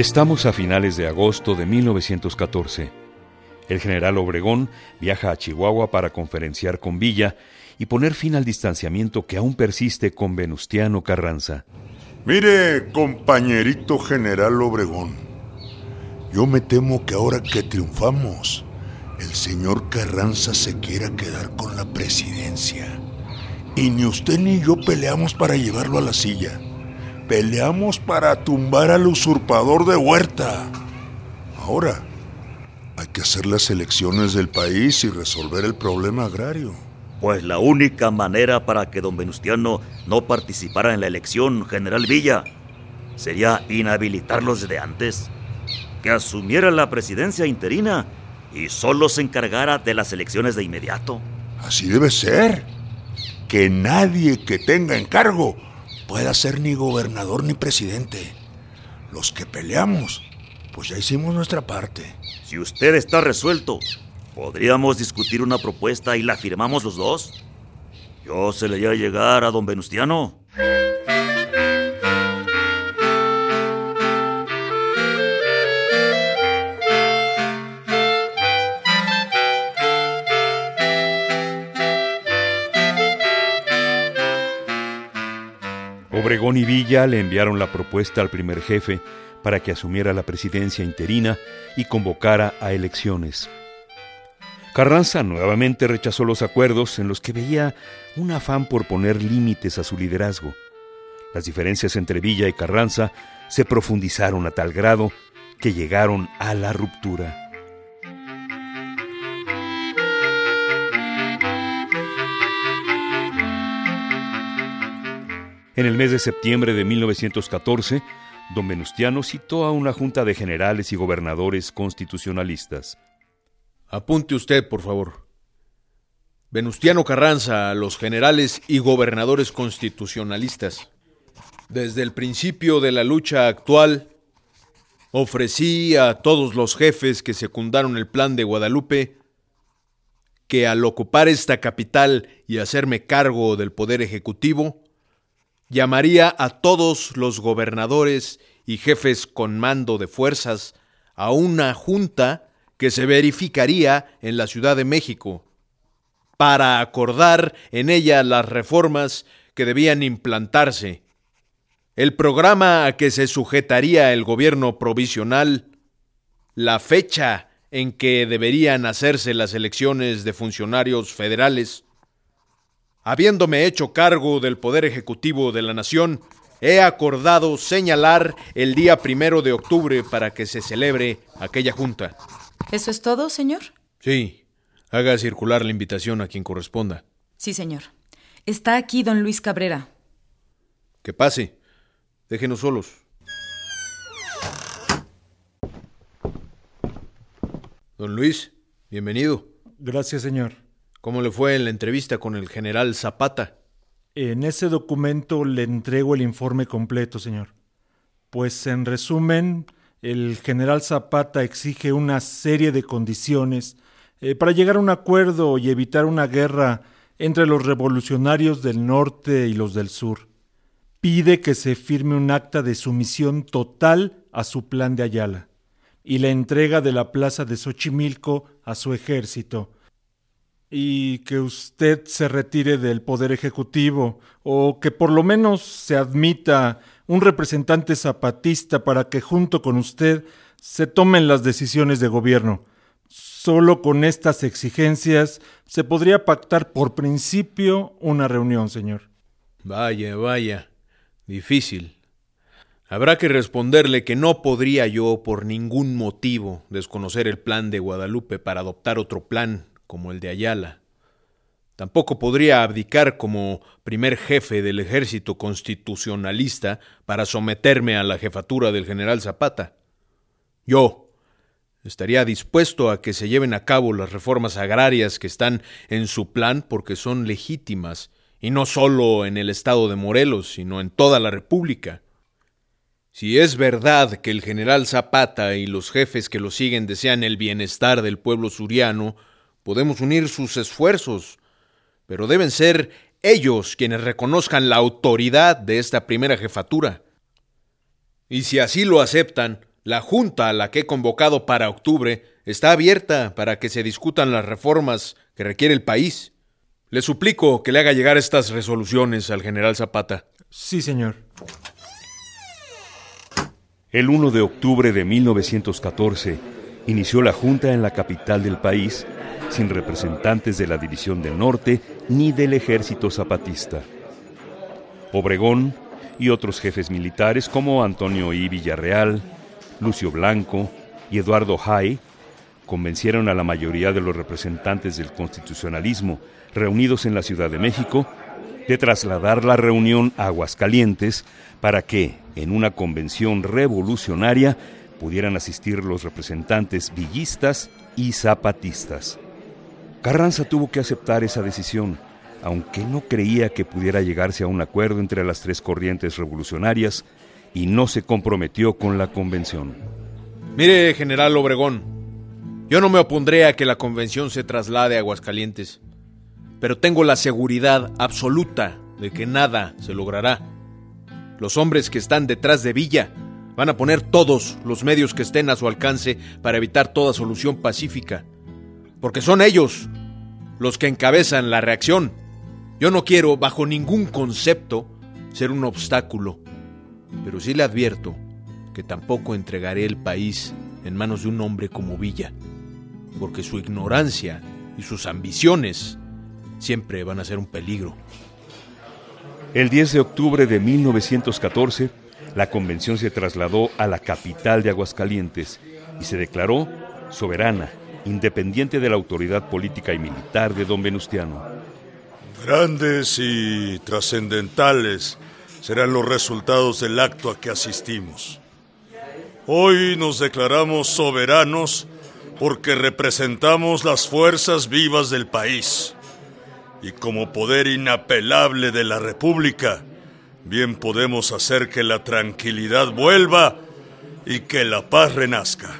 Estamos a finales de agosto de 1914. El general Obregón viaja a Chihuahua para conferenciar con Villa y poner fin al distanciamiento que aún persiste con Venustiano Carranza. Mire, compañerito general Obregón, yo me temo que ahora que triunfamos, el señor Carranza se quiera quedar con la presidencia. Y ni usted ni yo peleamos para llevarlo a la silla. Peleamos para tumbar al usurpador de Huerta. Ahora, hay que hacer las elecciones del país y resolver el problema agrario. Pues la única manera para que don Venustiano no participara en la elección, general Villa, sería inhabilitarlos desde antes. Que asumiera la presidencia interina y solo se encargara de las elecciones de inmediato. Así debe ser. Que nadie que tenga encargo pueda ser ni gobernador ni presidente. Los que peleamos, pues ya hicimos nuestra parte. Si usted está resuelto, ¿podríamos discutir una propuesta y la firmamos los dos? Yo se le iba a llegar a don Venustiano. Obregón y Villa le enviaron la propuesta al primer jefe para que asumiera la presidencia interina y convocara a elecciones. Carranza nuevamente rechazó los acuerdos en los que veía un afán por poner límites a su liderazgo. Las diferencias entre Villa y Carranza se profundizaron a tal grado que llegaron a la ruptura. En el mes de septiembre de 1914, don Venustiano citó a una junta de generales y gobernadores constitucionalistas. Apunte usted, por favor. Venustiano Carranza a los generales y gobernadores constitucionalistas. Desde el principio de la lucha actual, ofrecí a todos los jefes que secundaron el plan de Guadalupe que al ocupar esta capital y hacerme cargo del poder ejecutivo, llamaría a todos los gobernadores y jefes con mando de fuerzas a una junta que se verificaría en la Ciudad de México, para acordar en ella las reformas que debían implantarse, el programa a que se sujetaría el gobierno provisional, la fecha en que deberían hacerse las elecciones de funcionarios federales, Habiéndome hecho cargo del Poder Ejecutivo de la Nación, he acordado señalar el día primero de octubre para que se celebre aquella junta. ¿Eso es todo, señor? Sí. Haga circular la invitación a quien corresponda. Sí, señor. Está aquí don Luis Cabrera. Que pase. Déjenos solos. Don Luis, bienvenido. Gracias, señor. ¿Cómo le fue en la entrevista con el general Zapata? En ese documento le entrego el informe completo, señor. Pues en resumen, el general Zapata exige una serie de condiciones eh, para llegar a un acuerdo y evitar una guerra entre los revolucionarios del norte y los del sur. Pide que se firme un acta de sumisión total a su plan de Ayala y la entrega de la plaza de Xochimilco a su ejército, y que usted se retire del poder ejecutivo, o que por lo menos se admita un representante zapatista para que junto con usted se tomen las decisiones de gobierno. Solo con estas exigencias se podría pactar por principio una reunión, señor. Vaya, vaya. Difícil. Habrá que responderle que no podría yo por ningún motivo desconocer el plan de Guadalupe para adoptar otro plan como el de Ayala. Tampoco podría abdicar como primer jefe del ejército constitucionalista para someterme a la jefatura del general Zapata. Yo estaría dispuesto a que se lleven a cabo las reformas agrarias que están en su plan porque son legítimas, y no solo en el estado de Morelos, sino en toda la República. Si es verdad que el general Zapata y los jefes que lo siguen desean el bienestar del pueblo suriano, Podemos unir sus esfuerzos, pero deben ser ellos quienes reconozcan la autoridad de esta primera jefatura. Y si así lo aceptan, la junta a la que he convocado para octubre está abierta para que se discutan las reformas que requiere el país. Le suplico que le haga llegar estas resoluciones al general Zapata. Sí, señor. El 1 de octubre de 1914 inició la junta en la capital del país sin representantes de la División del Norte ni del ejército zapatista. Obregón y otros jefes militares como Antonio I. Villarreal, Lucio Blanco y Eduardo Hay convencieron a la mayoría de los representantes del constitucionalismo reunidos en la Ciudad de México de trasladar la reunión a Aguascalientes para que, en una convención revolucionaria, pudieran asistir los representantes villistas y zapatistas. Carranza tuvo que aceptar esa decisión, aunque no creía que pudiera llegarse a un acuerdo entre las tres corrientes revolucionarias y no se comprometió con la convención. Mire, general Obregón, yo no me opondré a que la convención se traslade a Aguascalientes, pero tengo la seguridad absoluta de que nada se logrará. Los hombres que están detrás de Villa van a poner todos los medios que estén a su alcance para evitar toda solución pacífica porque son ellos los que encabezan la reacción. Yo no quiero, bajo ningún concepto, ser un obstáculo, pero sí le advierto que tampoco entregaré el país en manos de un hombre como Villa, porque su ignorancia y sus ambiciones siempre van a ser un peligro. El 10 de octubre de 1914, la convención se trasladó a la capital de Aguascalientes y se declaró soberana independiente de la autoridad política y militar de don Venustiano. Grandes y trascendentales serán los resultados del acto a que asistimos. Hoy nos declaramos soberanos porque representamos las fuerzas vivas del país. Y como poder inapelable de la República, bien podemos hacer que la tranquilidad vuelva y que la paz renazca.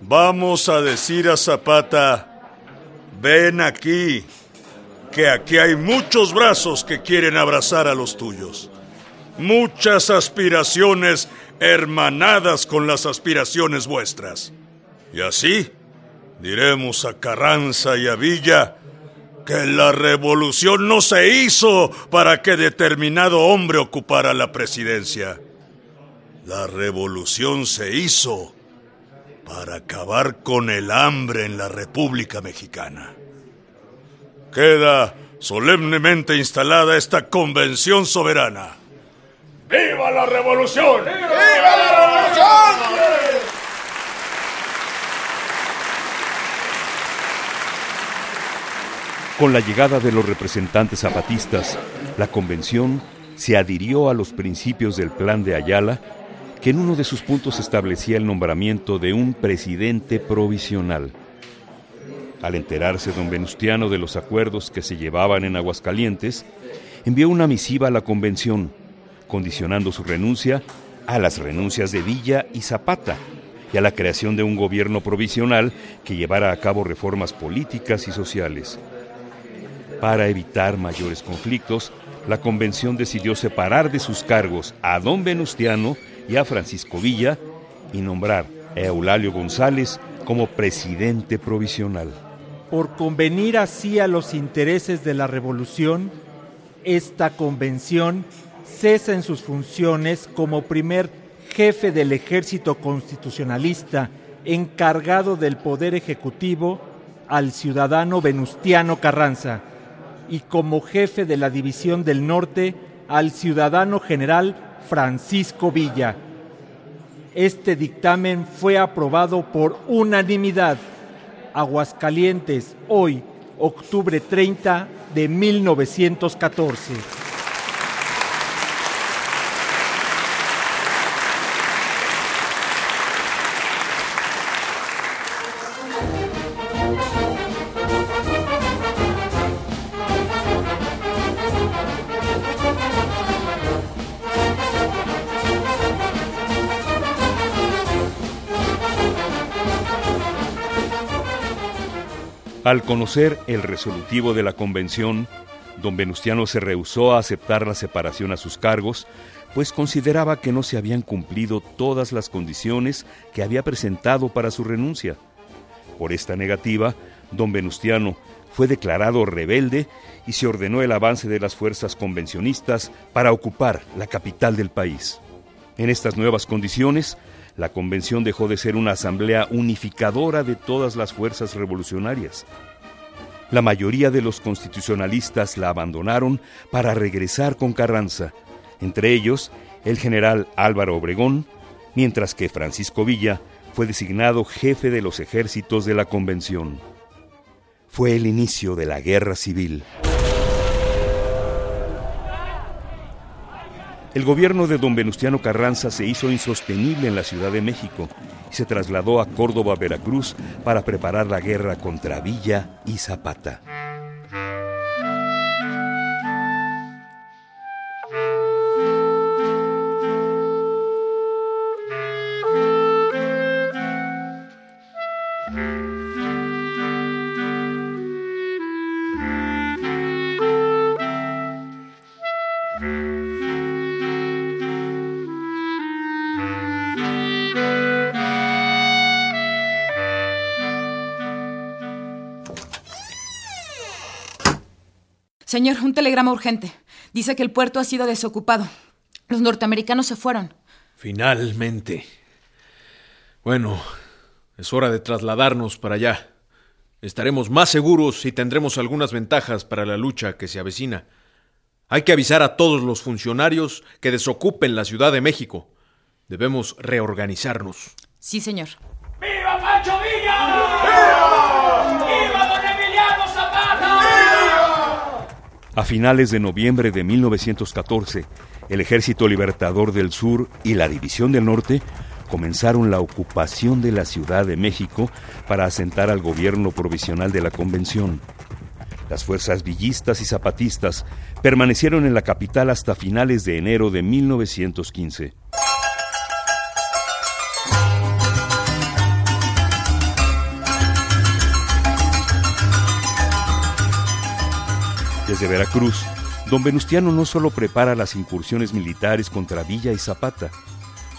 Vamos a decir a Zapata, ven aquí, que aquí hay muchos brazos que quieren abrazar a los tuyos. Muchas aspiraciones hermanadas con las aspiraciones vuestras. Y así diremos a Carranza y a Villa que la revolución no se hizo para que determinado hombre ocupara la presidencia. La revolución se hizo para acabar con el hambre en la República Mexicana. Queda solemnemente instalada esta convención soberana. ¡Viva la revolución! ¡Viva, la revolución! Con la llegada de los representantes zapatistas, la convención se adhirió a los principios del plan de Ayala que en uno de sus puntos establecía el nombramiento de un presidente provisional. Al enterarse don Venustiano de los acuerdos que se llevaban en Aguascalientes, envió una misiva a la convención, condicionando su renuncia a las renuncias de Villa y Zapata y a la creación de un gobierno provisional que llevara a cabo reformas políticas y sociales. Para evitar mayores conflictos, la convención decidió separar de sus cargos a don Venustiano y a Francisco Villa y nombrar a Eulalio González como presidente provisional. Por convenir así a los intereses de la revolución, esta convención cesa en sus funciones como primer jefe del ejército constitucionalista encargado del poder ejecutivo al ciudadano Venustiano Carranza y como jefe de la División del Norte al ciudadano general Francisco Villa. Este dictamen fue aprobado por unanimidad. Aguascalientes, hoy, octubre 30 de 1914. Al conocer el resolutivo de la convención, don Venustiano se rehusó a aceptar la separación a sus cargos, pues consideraba que no se habían cumplido todas las condiciones que había presentado para su renuncia. Por esta negativa, don Venustiano fue declarado rebelde y se ordenó el avance de las fuerzas convencionistas para ocupar la capital del país. En estas nuevas condiciones, la convención dejó de ser una asamblea unificadora de todas las fuerzas revolucionarias. La mayoría de los constitucionalistas la abandonaron para regresar con Carranza, entre ellos el general Álvaro Obregón, mientras que Francisco Villa fue designado jefe de los ejércitos de la convención. Fue el inicio de la guerra civil. El gobierno de don Venustiano Carranza se hizo insostenible en la Ciudad de México y se trasladó a Córdoba, Veracruz, para preparar la guerra contra Villa y Zapata. Señor, un telegrama urgente. Dice que el puerto ha sido desocupado. Los norteamericanos se fueron. Finalmente. Bueno, es hora de trasladarnos para allá. Estaremos más seguros y tendremos algunas ventajas para la lucha que se avecina. Hay que avisar a todos los funcionarios que desocupen la Ciudad de México. Debemos reorganizarnos. Sí, señor. A finales de noviembre de 1914, el Ejército Libertador del Sur y la División del Norte comenzaron la ocupación de la Ciudad de México para asentar al gobierno provisional de la Convención. Las fuerzas villistas y zapatistas permanecieron en la capital hasta finales de enero de 1915. Desde Veracruz, don Venustiano no solo prepara las incursiones militares contra Villa y Zapata,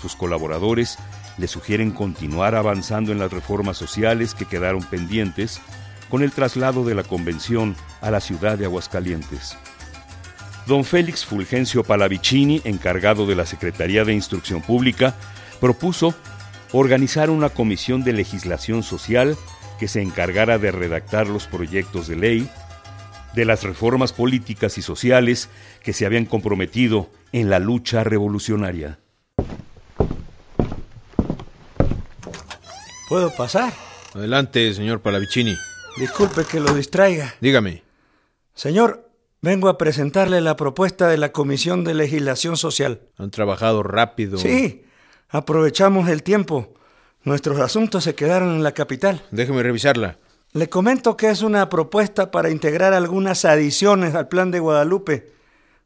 sus colaboradores le sugieren continuar avanzando en las reformas sociales que quedaron pendientes con el traslado de la convención a la ciudad de Aguascalientes. Don Félix Fulgencio Palavicini, encargado de la Secretaría de Instrucción Pública, propuso organizar una comisión de legislación social que se encargara de redactar los proyectos de ley, de las reformas políticas y sociales que se habían comprometido en la lucha revolucionaria. ¿Puedo pasar? Adelante, señor Palavicini. Disculpe que lo distraiga. Dígame. Señor, vengo a presentarle la propuesta de la Comisión de Legislación Social. Han trabajado rápido. Sí, aprovechamos el tiempo. Nuestros asuntos se quedaron en la capital. Déjeme revisarla. Le comento que es una propuesta para integrar algunas adiciones al plan de Guadalupe.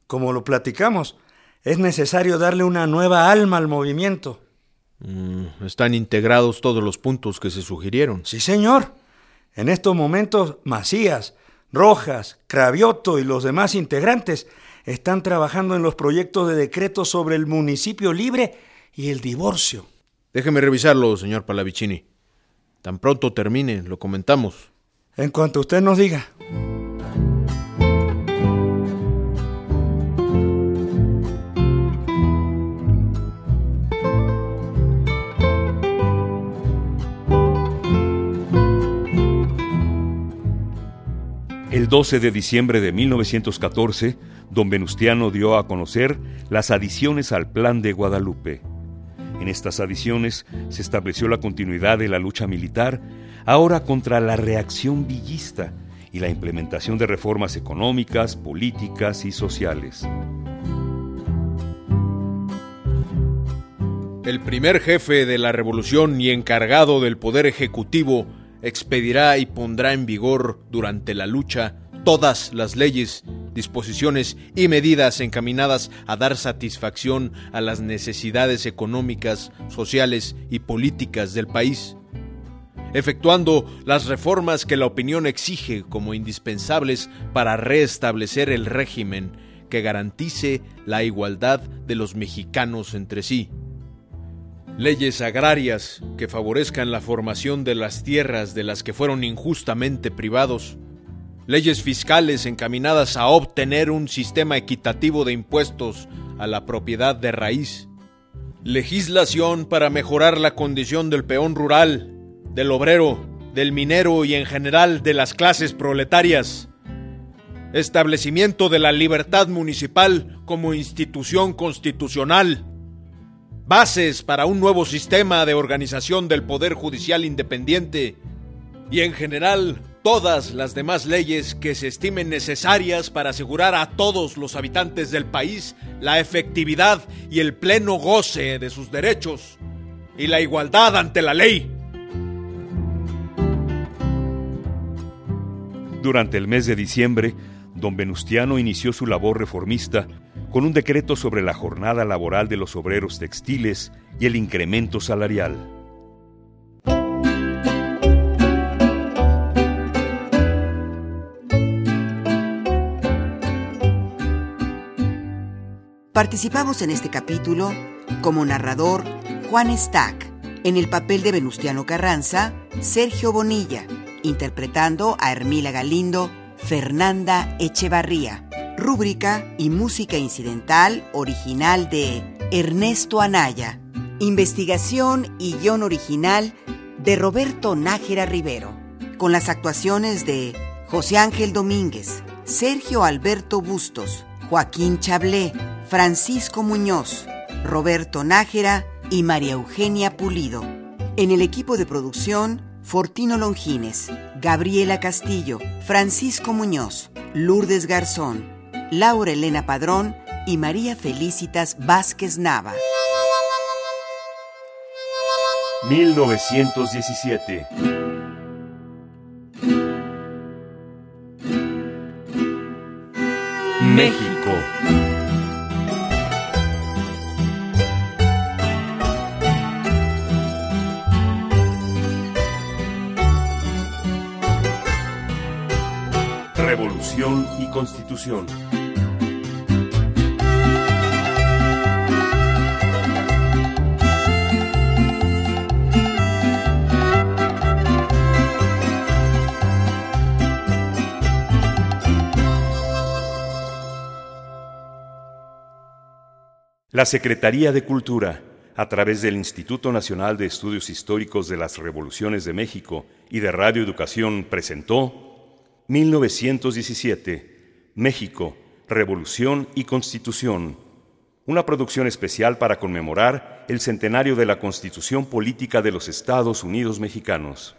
Como lo platicamos, es necesario darle una nueva alma al movimiento. Mm, están integrados todos los puntos que se sugirieron. Sí, señor. En estos momentos, Macías, Rojas, Cravioto y los demás integrantes están trabajando en los proyectos de decreto sobre el municipio libre y el divorcio. Déjeme revisarlo, señor Palavicini. Tan pronto termine, lo comentamos. En cuanto usted nos diga. El 12 de diciembre de 1914, don Venustiano dio a conocer las adiciones al Plan de Guadalupe. En estas adiciones se estableció la continuidad de la lucha militar, ahora contra la reacción villista y la implementación de reformas económicas, políticas y sociales. El primer jefe de la revolución y encargado del poder ejecutivo expedirá y pondrá en vigor durante la lucha todas las leyes, disposiciones y medidas encaminadas a dar satisfacción a las necesidades económicas, sociales y políticas del país, efectuando las reformas que la opinión exige como indispensables para restablecer el régimen que garantice la igualdad de los mexicanos entre sí. Leyes agrarias que favorezcan la formación de las tierras de las que fueron injustamente privados, leyes fiscales encaminadas a obtener un sistema equitativo de impuestos a la propiedad de raíz, legislación para mejorar la condición del peón rural, del obrero, del minero y en general de las clases proletarias, establecimiento de la libertad municipal como institución constitucional, bases para un nuevo sistema de organización del Poder Judicial independiente. Y en general todas las demás leyes que se estimen necesarias para asegurar a todos los habitantes del país la efectividad y el pleno goce de sus derechos y la igualdad ante la ley. Durante el mes de diciembre, don Venustiano inició su labor reformista con un decreto sobre la jornada laboral de los obreros textiles y el incremento salarial. Participamos en este capítulo como narrador Juan Stack, en el papel de Venustiano Carranza, Sergio Bonilla, interpretando a Hermila Galindo, Fernanda Echevarría, rúbrica y música incidental original de Ernesto Anaya, investigación y guion original de Roberto Nájera Rivero, con las actuaciones de José Ángel Domínguez, Sergio Alberto Bustos, Joaquín Chablé, Francisco Muñoz, Roberto Nájera y María Eugenia Pulido. En el equipo de producción, Fortino Longines, Gabriela Castillo, Francisco Muñoz, Lourdes Garzón, Laura Elena Padrón y María Felicitas Vázquez Nava. 1917. México. Y Constitución. La Secretaría de Cultura, a través del Instituto Nacional de Estudios Históricos de las Revoluciones de México y de Radio Educación, presentó 1917, México, Revolución y Constitución, una producción especial para conmemorar el centenario de la Constitución Política de los Estados Unidos Mexicanos.